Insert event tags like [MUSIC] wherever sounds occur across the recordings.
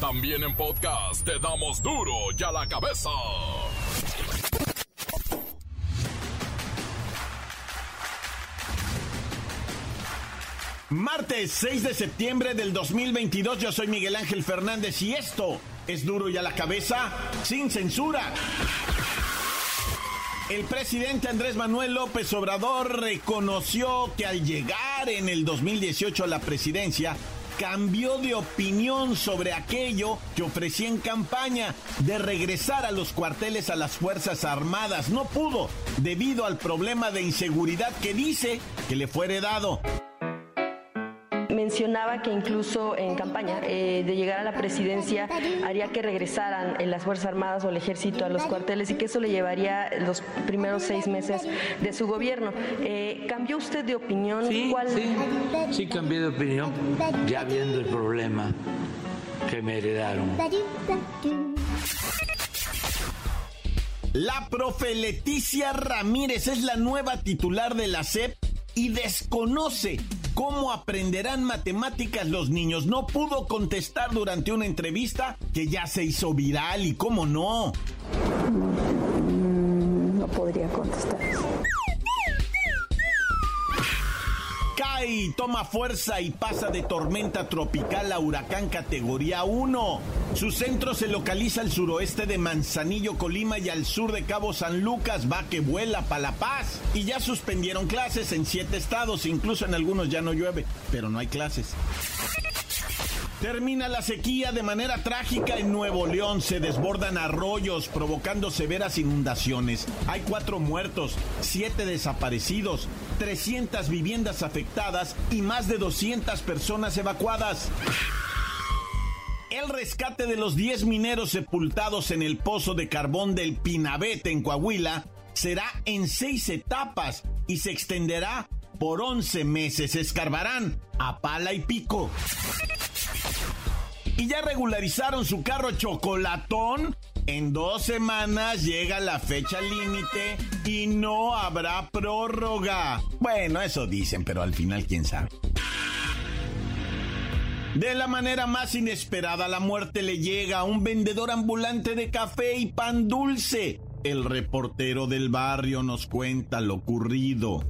También en podcast te damos duro y a la cabeza. Martes 6 de septiembre del 2022, yo soy Miguel Ángel Fernández y esto es duro y a la cabeza sin censura. El presidente Andrés Manuel López Obrador reconoció que al llegar en el 2018 a la presidencia, cambió de opinión sobre aquello que ofrecía en campaña de regresar a los cuarteles a las Fuerzas Armadas. No pudo debido al problema de inseguridad que dice que le fue heredado mencionaba que incluso en campaña eh, de llegar a la presidencia haría que regresaran en las Fuerzas Armadas o el Ejército a los cuarteles y que eso le llevaría los primeros seis meses de su gobierno. Eh, ¿Cambió usted de opinión? Sí, sí, sí, cambié de opinión, ya viendo el problema que me heredaron. La profe Leticia Ramírez es la nueva titular de la SEP y desconoce cómo aprenderán matemáticas los niños. No pudo contestar durante una entrevista que ya se hizo viral y cómo no. No, no podría contestar toma fuerza y pasa de tormenta tropical a huracán categoría 1. Su centro se localiza al suroeste de Manzanillo, Colima y al sur de Cabo San Lucas. Va que vuela para La Paz. Y ya suspendieron clases en siete estados, incluso en algunos ya no llueve, pero no hay clases. Termina la sequía de manera trágica en Nuevo León. Se desbordan arroyos provocando severas inundaciones. Hay cuatro muertos, siete desaparecidos, 300 viviendas afectadas y más de 200 personas evacuadas. El rescate de los 10 mineros sepultados en el pozo de carbón del Pinabete en Coahuila será en seis etapas y se extenderá por 11 meses. Escarbarán a pala y pico y ya regularizaron su carro chocolatón. En dos semanas llega la fecha límite y no habrá prórroga. Bueno, eso dicen, pero al final quién sabe. De la manera más inesperada, la muerte le llega a un vendedor ambulante de café y pan dulce. El reportero del barrio nos cuenta lo ocurrido.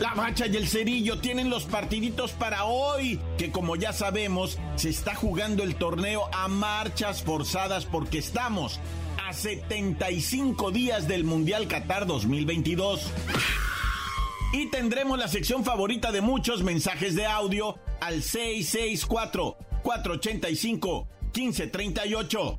La Bacha y el Cerillo tienen los partiditos para hoy, que como ya sabemos, se está jugando el torneo a marchas forzadas porque estamos a 75 días del Mundial Qatar 2022. Y tendremos la sección favorita de muchos mensajes de audio al 664-485-1538.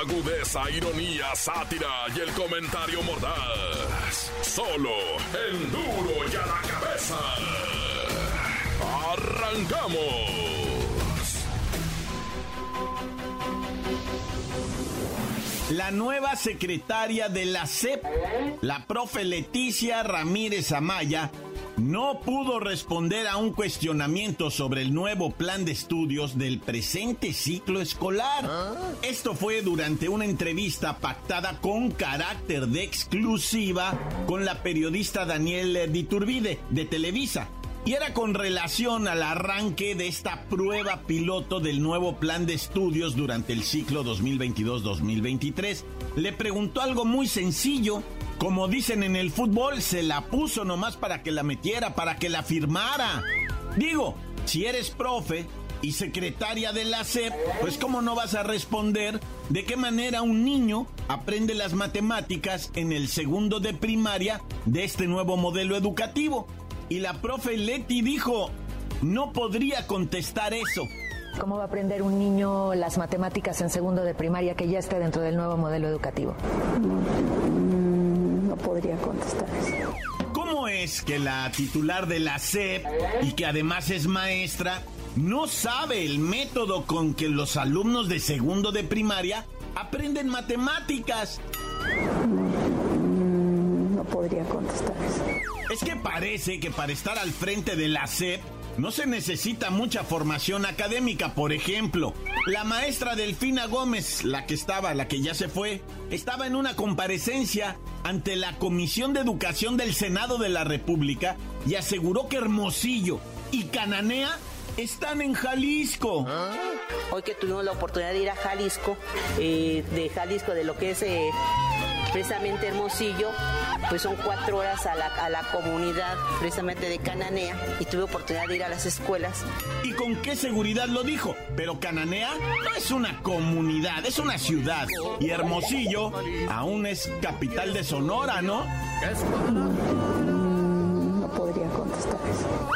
agudeza, ironía, sátira y el comentario mordaz. Solo el duro y a la cabeza. ¡Arrancamos! La nueva secretaria de la CEP, la profe Leticia Ramírez Amaya, no pudo responder a un cuestionamiento sobre el nuevo plan de estudios del presente ciclo escolar. Esto fue durante una entrevista pactada con carácter de exclusiva con la periodista Daniel Diturbide de Televisa. Y era con relación al arranque de esta prueba piloto del nuevo plan de estudios durante el ciclo 2022-2023. Le preguntó algo muy sencillo como dicen en el fútbol, se la puso nomás para que la metiera, para que la firmara. Digo, si eres profe y secretaria de la SEP, pues cómo no vas a responder de qué manera un niño aprende las matemáticas en el segundo de primaria de este nuevo modelo educativo. Y la profe Leti dijo, no podría contestar eso. ¿Cómo va a aprender un niño las matemáticas en segundo de primaria que ya esté dentro del nuevo modelo educativo? No podría contestar eso. ¿Cómo es que la titular de la SEP y que además es maestra no sabe el método con que los alumnos de segundo de primaria aprenden matemáticas. No podría contestar eso. Es que parece que para estar al frente de la SEP no se necesita mucha formación académica. Por ejemplo, la maestra Delfina Gómez, la que estaba, la que ya se fue, estaba en una comparecencia ante la Comisión de Educación del Senado de la República y aseguró que Hermosillo y Cananea están en Jalisco. Hoy que tuvimos la oportunidad de ir a Jalisco, eh, de Jalisco, de lo que es eh, precisamente Hermosillo, pues son cuatro horas a la, a la comunidad precisamente de Cananea y tuve oportunidad de ir a las escuelas. ¿Y con qué seguridad lo dijo? Pero Cananea no es una comunidad, es una ciudad. Y Hermosillo aún es capital de Sonora, ¿no? No podría contestar eso.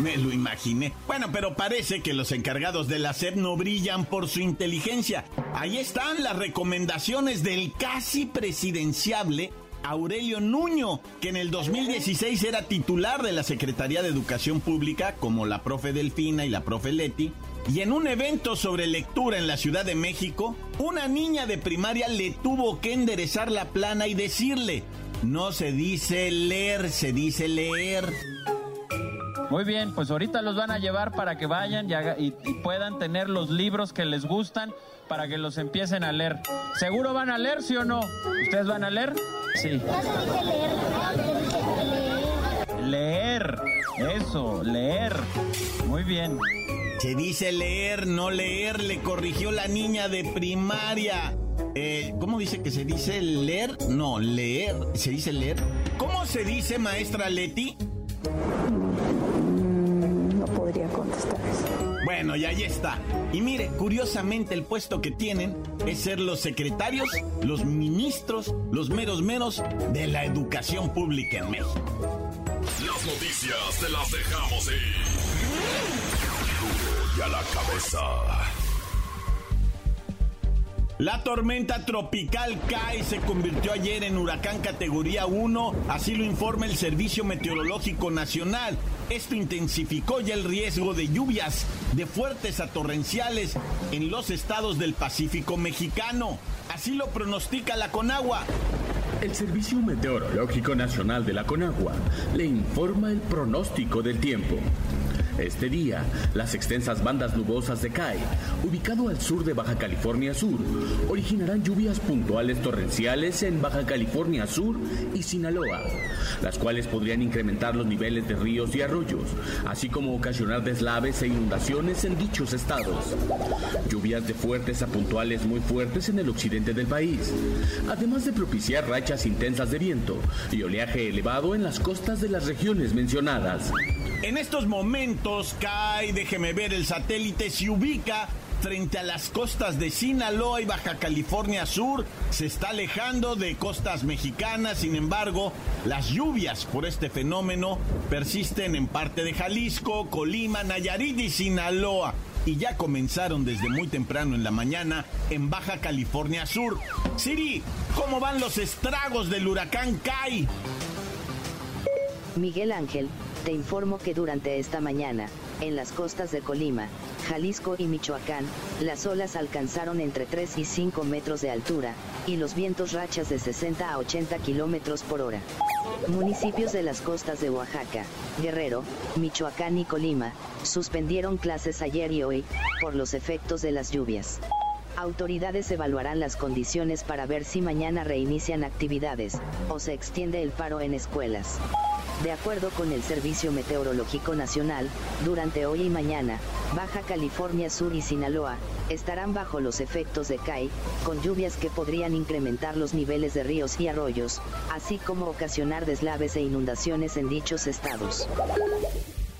Me lo imaginé. Bueno, pero parece que los encargados de la SEP no brillan por su inteligencia. Ahí están las recomendaciones del casi presidenciable Aurelio Nuño, que en el 2016 era titular de la Secretaría de Educación Pública, como la profe Delfina y la profe Leti. Y en un evento sobre lectura en la Ciudad de México, una niña de primaria le tuvo que enderezar la plana y decirle, no se dice leer, se dice leer. Muy bien, pues ahorita los van a llevar para que vayan y, haga- y- puedan tener los libros que les gustan para que los empiecen a leer. ¿Seguro van a leer, sí o no? ¿Ustedes van a leer? Sí. Leer. Eso, leer. Muy bien. Se dice leer, no leer, le corrigió la niña de primaria. Eh, ¿Cómo dice que se dice leer? No, leer. ¿Se dice leer? ¿Cómo se dice, maestra Leti? Bueno, y ahí está. Y mire, curiosamente el puesto que tienen es ser los secretarios, los ministros, los meros meros de la educación pública en México. Las noticias te las dejamos ir. Y a la cabeza. La tormenta tropical Kai se convirtió ayer en huracán categoría 1, así lo informa el Servicio Meteorológico Nacional. Esto intensificó ya el riesgo de lluvias de fuertes a torrenciales en los estados del Pacífico mexicano. Así lo pronostica la Conagua. El Servicio Meteorológico Nacional de la Conagua le informa el pronóstico del tiempo. Este día, las extensas bandas nubosas de CAI, ubicado al sur de Baja California Sur, originarán lluvias puntuales torrenciales en Baja California Sur y Sinaloa, las cuales podrían incrementar los niveles de ríos y arroyos, así como ocasionar deslaves e inundaciones en dichos estados. Lluvias de fuertes a puntuales muy fuertes en el occidente del país, además de propiciar rachas intensas de viento y oleaje elevado en las costas de las regiones mencionadas. En estos momentos, Kai, déjeme ver el satélite, se ubica frente a las costas de Sinaloa y Baja California Sur. Se está alejando de costas mexicanas, sin embargo, las lluvias por este fenómeno persisten en parte de Jalisco, Colima, Nayarit y Sinaloa. Y ya comenzaron desde muy temprano en la mañana en Baja California Sur. Siri, ¿cómo van los estragos del huracán Kai? Miguel Ángel, te informo que durante esta mañana, en las costas de Colima, Jalisco y Michoacán, las olas alcanzaron entre 3 y 5 metros de altura, y los vientos rachas de 60 a 80 kilómetros por hora. Municipios de las costas de Oaxaca, Guerrero, Michoacán y Colima, suspendieron clases ayer y hoy, por los efectos de las lluvias. Autoridades evaluarán las condiciones para ver si mañana reinician actividades, o se extiende el paro en escuelas. De acuerdo con el Servicio Meteorológico Nacional, durante hoy y mañana, Baja California Sur y Sinaloa, estarán bajo los efectos de CAI, con lluvias que podrían incrementar los niveles de ríos y arroyos, así como ocasionar deslaves e inundaciones en dichos estados.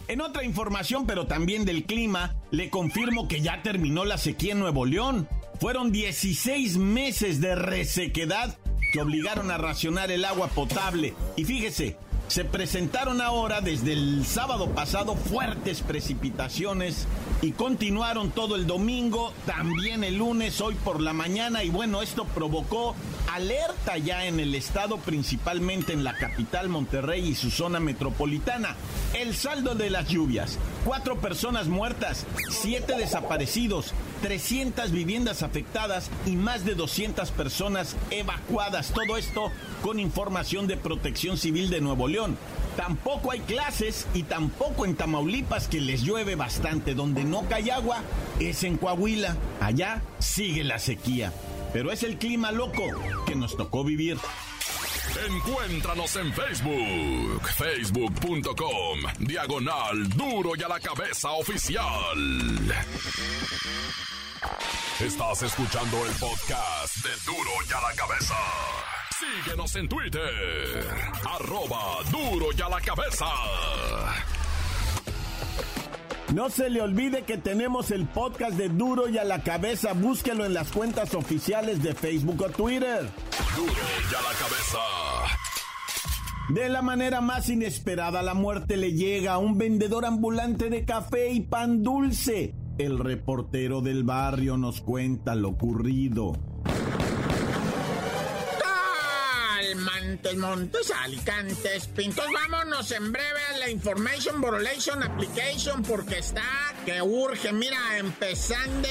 En otra información, pero también del clima, le confirmo que ya terminó la sequía en Nuevo León. Fueron 16 meses de resequedad que obligaron a racionar el agua potable. Y fíjese, se presentaron ahora desde el sábado pasado fuertes precipitaciones y continuaron todo el domingo, también el lunes, hoy por la mañana y bueno, esto provocó alerta ya en el estado, principalmente en la capital Monterrey y su zona metropolitana. El saldo de las lluvias, cuatro personas muertas, siete desaparecidos, 300 viviendas afectadas y más de 200 personas evacuadas. Todo esto con información de Protección Civil de Nuevo León. Tampoco hay clases y tampoco en Tamaulipas que les llueve bastante. Donde no cae agua es en Coahuila. Allá sigue la sequía. Pero es el clima loco que nos tocó vivir. Encuéntranos en Facebook, facebook.com, diagonal duro y a la cabeza oficial. Estás escuchando el podcast de duro y a la cabeza. Síguenos en Twitter, arroba duro y a la cabeza. No se le olvide que tenemos el podcast de Duro y a la cabeza. Búsquelo en las cuentas oficiales de Facebook o Twitter. Duro y a la cabeza. De la manera más inesperada, la muerte le llega a un vendedor ambulante de café y pan dulce. El reportero del barrio nos cuenta lo ocurrido. Montes, Montes, Alicantes, Pintos. Vámonos en breve a la Information Borrelation Application porque está que urge. Mira, empezando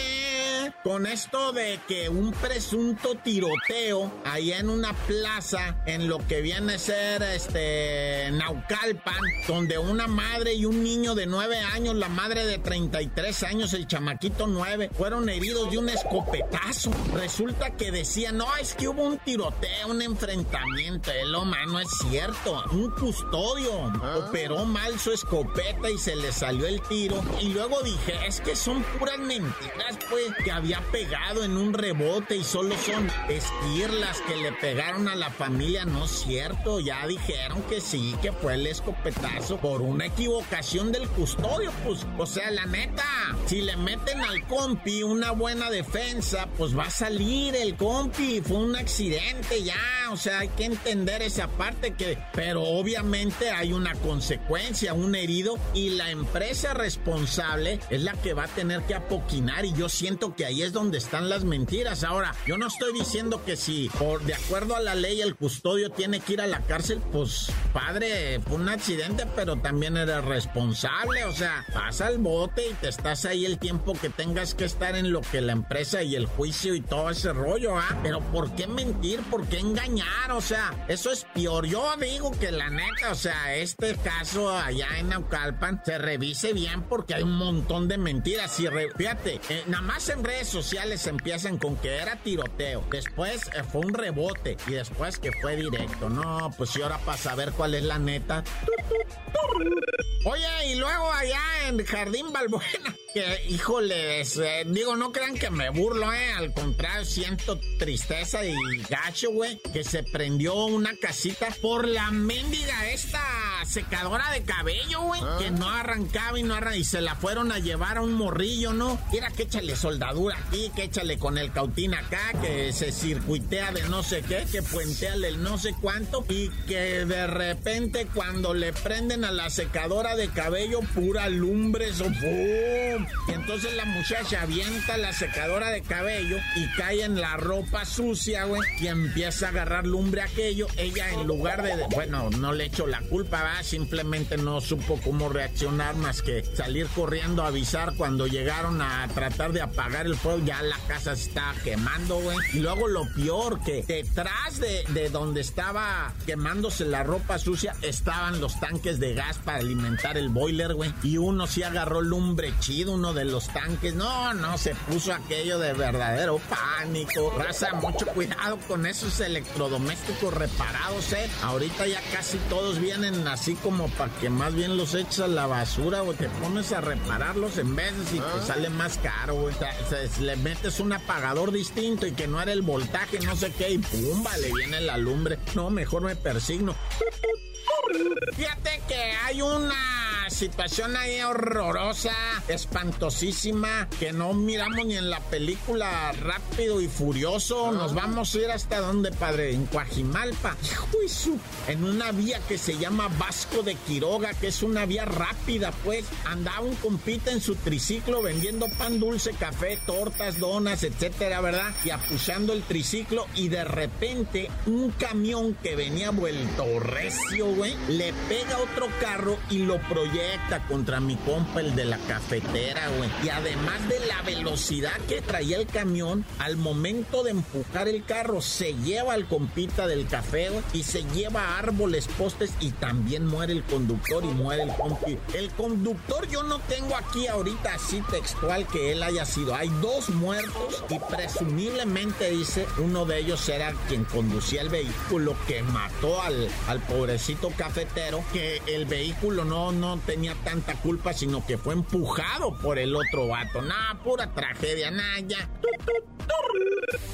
con esto de que un presunto tiroteo allá en una plaza en lo que viene a ser este Naucalpan, donde una madre y un niño de 9 años, la madre de 33 años, el chamaquito 9, fueron heridos de un escopetazo. Resulta que decían, no, es que hubo un tiroteo, un enfrentamiento. El no es cierto. Un custodio operó mal su escopeta y se le salió el tiro. Y luego dije, es que son puras mentiras, pues, que había pegado en un rebote y solo son esquirlas que le pegaron a la familia. No es cierto, ya dijeron que sí, que fue el escopetazo por una equivocación del custodio, pues, o sea, la neta, si le meten al compi una buena defensa, pues va a salir el compi, fue un accidente ya, o sea, hay que entender esa parte que, pero obviamente hay una consecuencia, un herido y la empresa responsable es la que va a tener que apoquinar y yo siento que ahí es donde están las mentiras. Ahora, yo no estoy diciendo que si por de acuerdo a la ley el custodio tiene que ir a la cárcel, pues padre, fue un accidente, pero también eres responsable, o sea, pasa el bote y te estás ahí el tiempo que tengas que estar en lo que la empresa y el juicio y todo ese rollo, ¿ah? Pero ¿por qué mentir? ¿Por qué engañar? O sea, eso es peor. Yo digo que la neta, o sea, este caso allá en Naucalpan se revise bien porque hay un montón de mentiras. Y fíjate, eh, nada más en redes sociales empiezan con que era tiroteo, después eh, fue un rebote y después que fue directo. No, pues si ahora para saber cuál es la neta. Oye, y luego allá en Jardín Balbuena, que híjole, eh, digo, no crean que me burlo, eh, al contrario, siento tristeza y gacho, güey, que se prendió una casita por la mendiga esta secadora de cabello, güey, ah. que no arrancaba y no arrancaba, y se la fueron a llevar a un morrillo, ¿no? Era que échale soldadura aquí, que échale con el cautín acá, que se circuitea de no sé qué, que puenteale el no sé cuánto, y que de repente cuando le prenden a la secadora de cabello, pura lumbre, eso, ¡pum! Y entonces la muchacha avienta la secadora de cabello y cae en la ropa sucia, güey, y empieza a agarrar lumbre aquello. Ella en lugar de, bueno, no le echo la culpa, va, simplemente no supo cómo reaccionar más que salir corriendo a avisar cuando llegaron a tratar de apagar el fuego, ya la casa se estaba quemando, güey. Y luego lo peor, que detrás de, de donde estaba quemándose la ropa sucia estaban los tanques de gas para alimentar el boiler, güey. Y uno sí agarró lumbre chido, uno de los tanques. No, no, se puso aquello de verdadero pánico. Raza, mucho cuidado con esos electrodomésticos reparados, eh. Ahorita ya casi todos vienen así como para que más bien los eches a la basura, o Te pones a repararlos en veces y te ah. sale más caro, güey. le metes un apagador distinto y que no era el voltaje, no sé qué, y pumba, le viene la lumbre. No, mejor me persigno. Fíjate que hay una situación ahí horrorosa, espantosísima, que no miramos ni en la película Rápido y Furioso. Nos vamos a ir hasta donde, padre, en Coajimalpa. En una vía que se llama Vasco de Quiroga, que es una vía rápida, pues. Andaba un compita en su triciclo vendiendo pan dulce, café, tortas, donas, etcétera, ¿verdad? Y apuchando el triciclo y de repente un camión que venía vuelto recio, güey, le pega otro carro y lo proyecta contra mi compa, el de la cafetera, güey. Y además de la velocidad que traía el camión, al momento de empujar el carro, se lleva al compita del café, güey, y se lleva árboles, postes y también muere el conductor y muere el compi. El conductor yo no tengo aquí ahorita así textual que él haya sido. Hay dos muertos y presumiblemente dice uno de ellos era quien conducía el vehículo que mató al, al pobrecito cafetero, que el vehículo no, no tenía tanta culpa, sino que fue empujado por el otro vato. Nada, pura tragedia, nada, ya.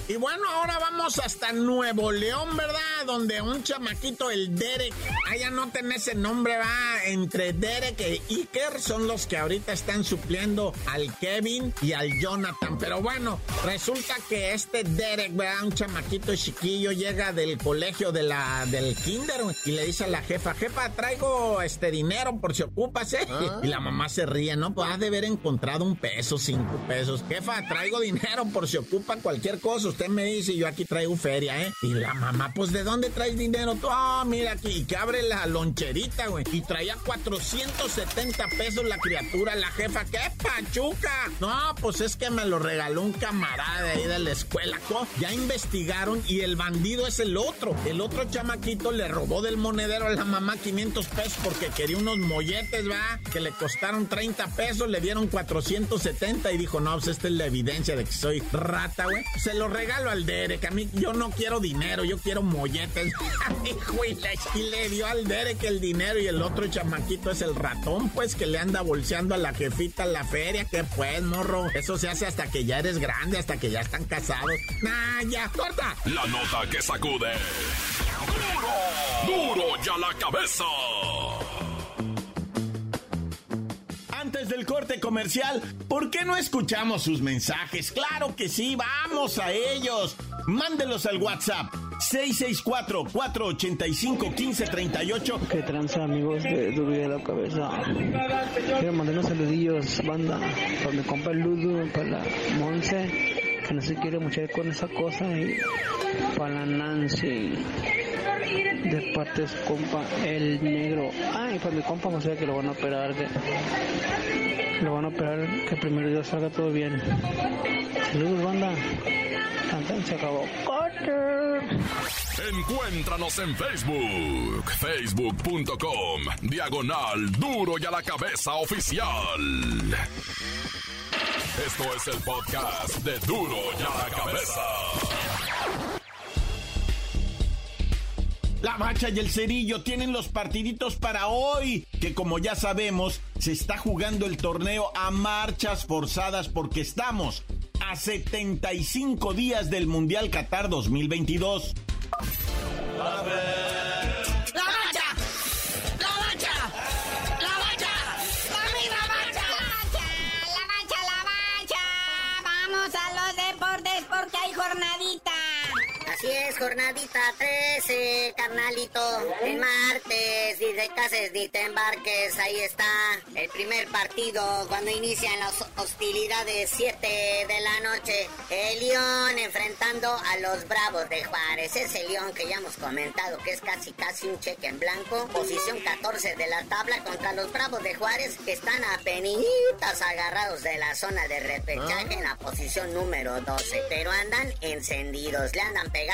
Y bueno, ahora vamos hasta Nuevo León, ¿verdad? Donde un chamaquito, el Derek, allá no tenés ese nombre, va, entre Derek e Iker son los que ahorita están supliendo al Kevin y al Jonathan. Pero bueno, resulta que este Derek, ¿verdad? Un chamaquito chiquillo llega del colegio de la, del kinder y le dice a la jefa, jefa, traigo este dinero por si ¿eh? Y la mamá se ríe, ¿no? Pues ha de haber encontrado un peso, cinco pesos. Jefa, traigo dinero por si ocupa cualquier cosa usted me dice, yo aquí traigo feria, ¿eh? Y la mamá, pues, ¿de dónde traes dinero? Tú, ah, mira aquí, y que abre la loncherita, güey. Y traía 470 pesos la criatura, la jefa. ¡Qué pachuca! No, pues es que me lo regaló un camarada de ahí de la escuela. Ya investigaron y el bandido es el otro. El otro chamaquito le robó del monedero a la mamá 500 pesos porque quería unos molletes, va, que le costaron 30 pesos, le dieron 470 y dijo, no, pues esta es la evidencia de que soy rata, güey. Se lo regalo al Derek. A mí, yo no quiero dinero, yo quiero molletes. [LAUGHS] y le dio al Derek el dinero y el otro chamaquito es el ratón, pues, que le anda bolseando a la jefita la feria. Que pues, morro. Eso se hace hasta que ya eres grande, hasta que ya están casados. Nah, ya, corta. La nota que sacude. ¡Duro! ¡Duro ya la cabeza! Antes del corte comercial, ¿por qué no escuchamos sus mensajes? Claro que sí, vamos a ellos. Mándelos al WhatsApp 664-485-1538. ¿Qué tranza, amigos de Duro de la Cabeza? Quiero mandar unos saludillos, banda, para mi compa Ludo, para la Monse, que no se quiere mucho con esa cosa, y para la Nancy de parte de compa el negro. Ay, para mi compa José que lo van a operar. Que lo van a operar, que primero Dios salga todo bien. Saludos, banda. Cantan, se acabó. Encuéntranos en Facebook, facebook.com, diagonal duro y a la cabeza oficial. Esto es el podcast de duro y a la cabeza. La Bacha y el Cerillo tienen los partiditos para hoy, que como ya sabemos, se está jugando el torneo a marchas forzadas porque estamos a 75 días del Mundial Qatar 2022. ¡La jornadita! Así es, jornadita 13, carnalito. En martes, ni te cases ni te embarques. Ahí está el primer partido cuando inician las hostilidades 7 de la noche. El León enfrentando a los Bravos de Juárez. Ese León que ya hemos comentado que es casi casi un cheque en blanco. Posición 14 de la tabla contra los Bravos de Juárez que están a penitas agarrados de la zona de repechaje en la posición número 12. Pero andan encendidos, le andan pegando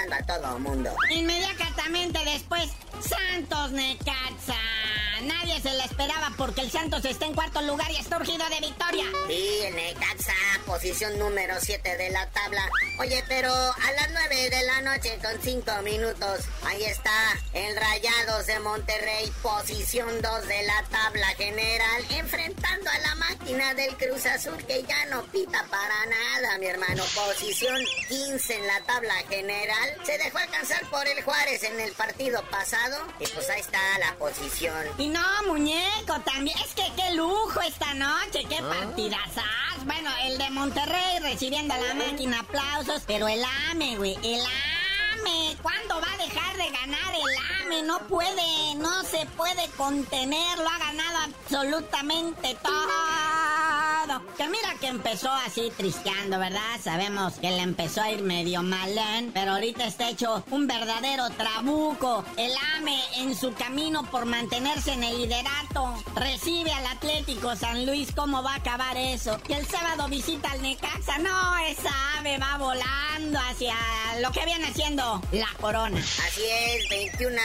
Inmediatamente después, Santos Necaxa. Nadie se le esperaba porque el Santos está en cuarto lugar y está urgido de victoria. Sí, el Necaxa, posición número 7 de la tabla. Oye, pero a las 9 de la noche con 5 minutos, ahí está el Rayados de Monterrey, posición 2 de la tabla general, enfrentando a la máquina del Cruz Azul que ya no pita para nada, mi hermano. Posición 15 en la tabla general. Se dejó alcanzar por el Juárez en el partido pasado y pues ahí está la posición. Y no, muñeco, también. Es que qué lujo esta noche, qué partidazas. Bueno, el de Monterrey recibiendo a la máquina aplausos, pero el AME, güey, el AME. ¿Cuándo va a dejar de ganar el AME? No puede, no se puede contener, lo ha ganado absolutamente todo. Que mira que empezó así tristeando, ¿verdad? Sabemos que le empezó a ir medio malén, pero ahorita está hecho un verdadero trabuco. El AME en su camino por mantenerse en el liderato. Recibe al Atlético San Luis, ¿cómo va a acabar eso? Y el sábado visita al Necaxa. No, esa ave va volando hacia lo que viene siendo la corona. Así es, 21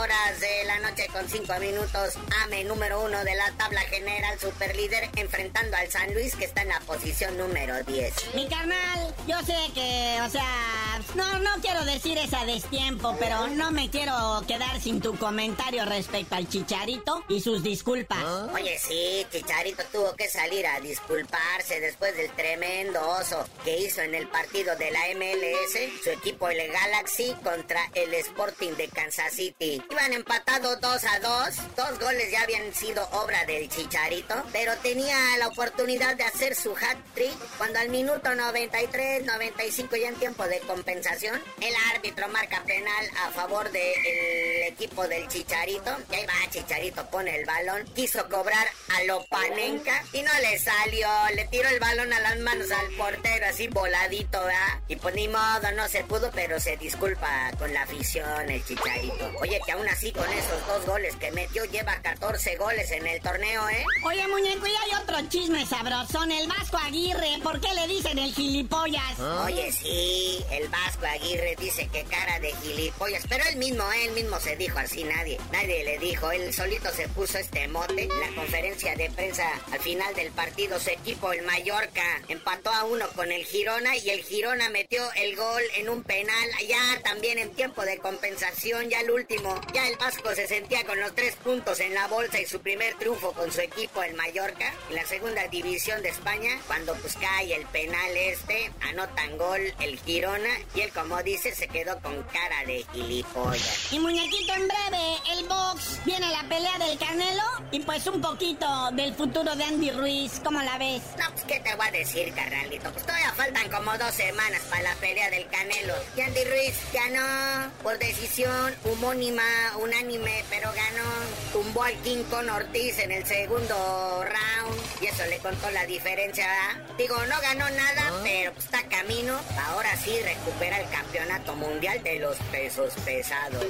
horas de la noche con 5 minutos. AME número uno de la tabla general superlíder enfrentando al San Luis que está en la posición número 10. Mi carnal, yo sé que, o sea, no, no quiero decir esa destiempo, pero no me quiero quedar sin tu comentario respecto al Chicharito y sus disculpas. Oye, sí, Chicharito tuvo que salir a disculparse después del tremendo oso que hizo en el partido de la MLS, su equipo el Galaxy contra el Sporting de Kansas City. Iban empatados 2 a 2, dos goles ya habían sido obra del Chicharito, pero tenía la oportunidad de hacer su hat trick cuando al minuto 93, 95 ya en tiempo de compensación, el árbitro marca penal a favor del equipo del Chicharito. Y ahí va, Chicharito pone el balón, quiso cobrar a Lopanenka y no le salió, le tiró el balón a las manos al portero así voladito, ¿verdad? Y pues ni modo, no se pudo, pero se disculpa con la afición el Chicharito. Oye, que aún así con esos dos goles que metió lleva 14 goles en el torneo, ¿eh? Oye, muñeco, y hay otro chisme sabrosón, el Vasco Aguirre. ¿Por qué le dicen el gilipollas? Oye, sí, el Vasco Aguirre dice que cara de gilipollas, pero él mismo, él mismo se dijo así, nadie, nadie le dijo, él solito se puso este mote. En la conferencia de prensa al final del partido, su equipo, el Mallorca, empató a uno con el Girona y el Girona metió el gol en un penal, ya también en tiempo de compensación, ya el último, ya el Vasco se sentía con los tres puntos en la bolsa y su primer triunfo con su equipo, el Mallorca, en la segunda división de España, cuando pues cae el penal este, anotan gol el Girona y él como dice se quedó con cara de gilipollas. Y muñequito, en breve, el box, viene la pelea del Canelo y pues un poquito del futuro de Andy Ruiz, ¿cómo la ves? No, pues qué te voy a decir, carnalito, pues todavía faltan como dos semanas para la pelea del Canelo. Y Andy Ruiz ganó por decisión homónima, unánime, pero ganó, tumbó al King con Ortiz en el segundo round y eso le contó la diferencia, ¿verdad? Digo, no ganó nada, pero pues, está camino, ahora sí recupera el campeonato mundial de los pesos pesados.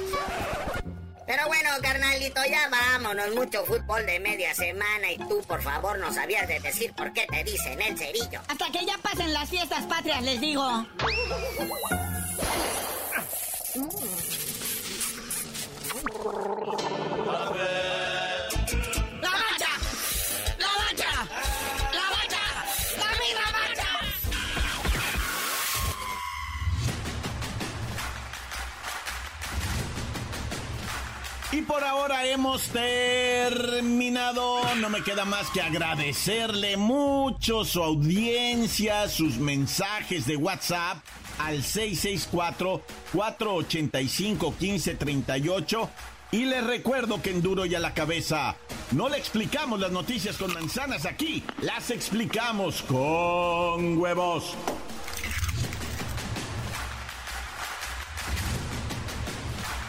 Pero bueno, carnalito, ya vámonos. Mucho fútbol de media semana y tú, por favor, no sabías de decir por qué te dicen el cerillo. Hasta que ya pasen las fiestas patrias, les digo. Ahora hemos terminado. No me queda más que agradecerle mucho su audiencia, sus mensajes de WhatsApp al 664-485-1538. Y les recuerdo que en Duro y a la cabeza no le explicamos las noticias con manzanas aquí, las explicamos con huevos.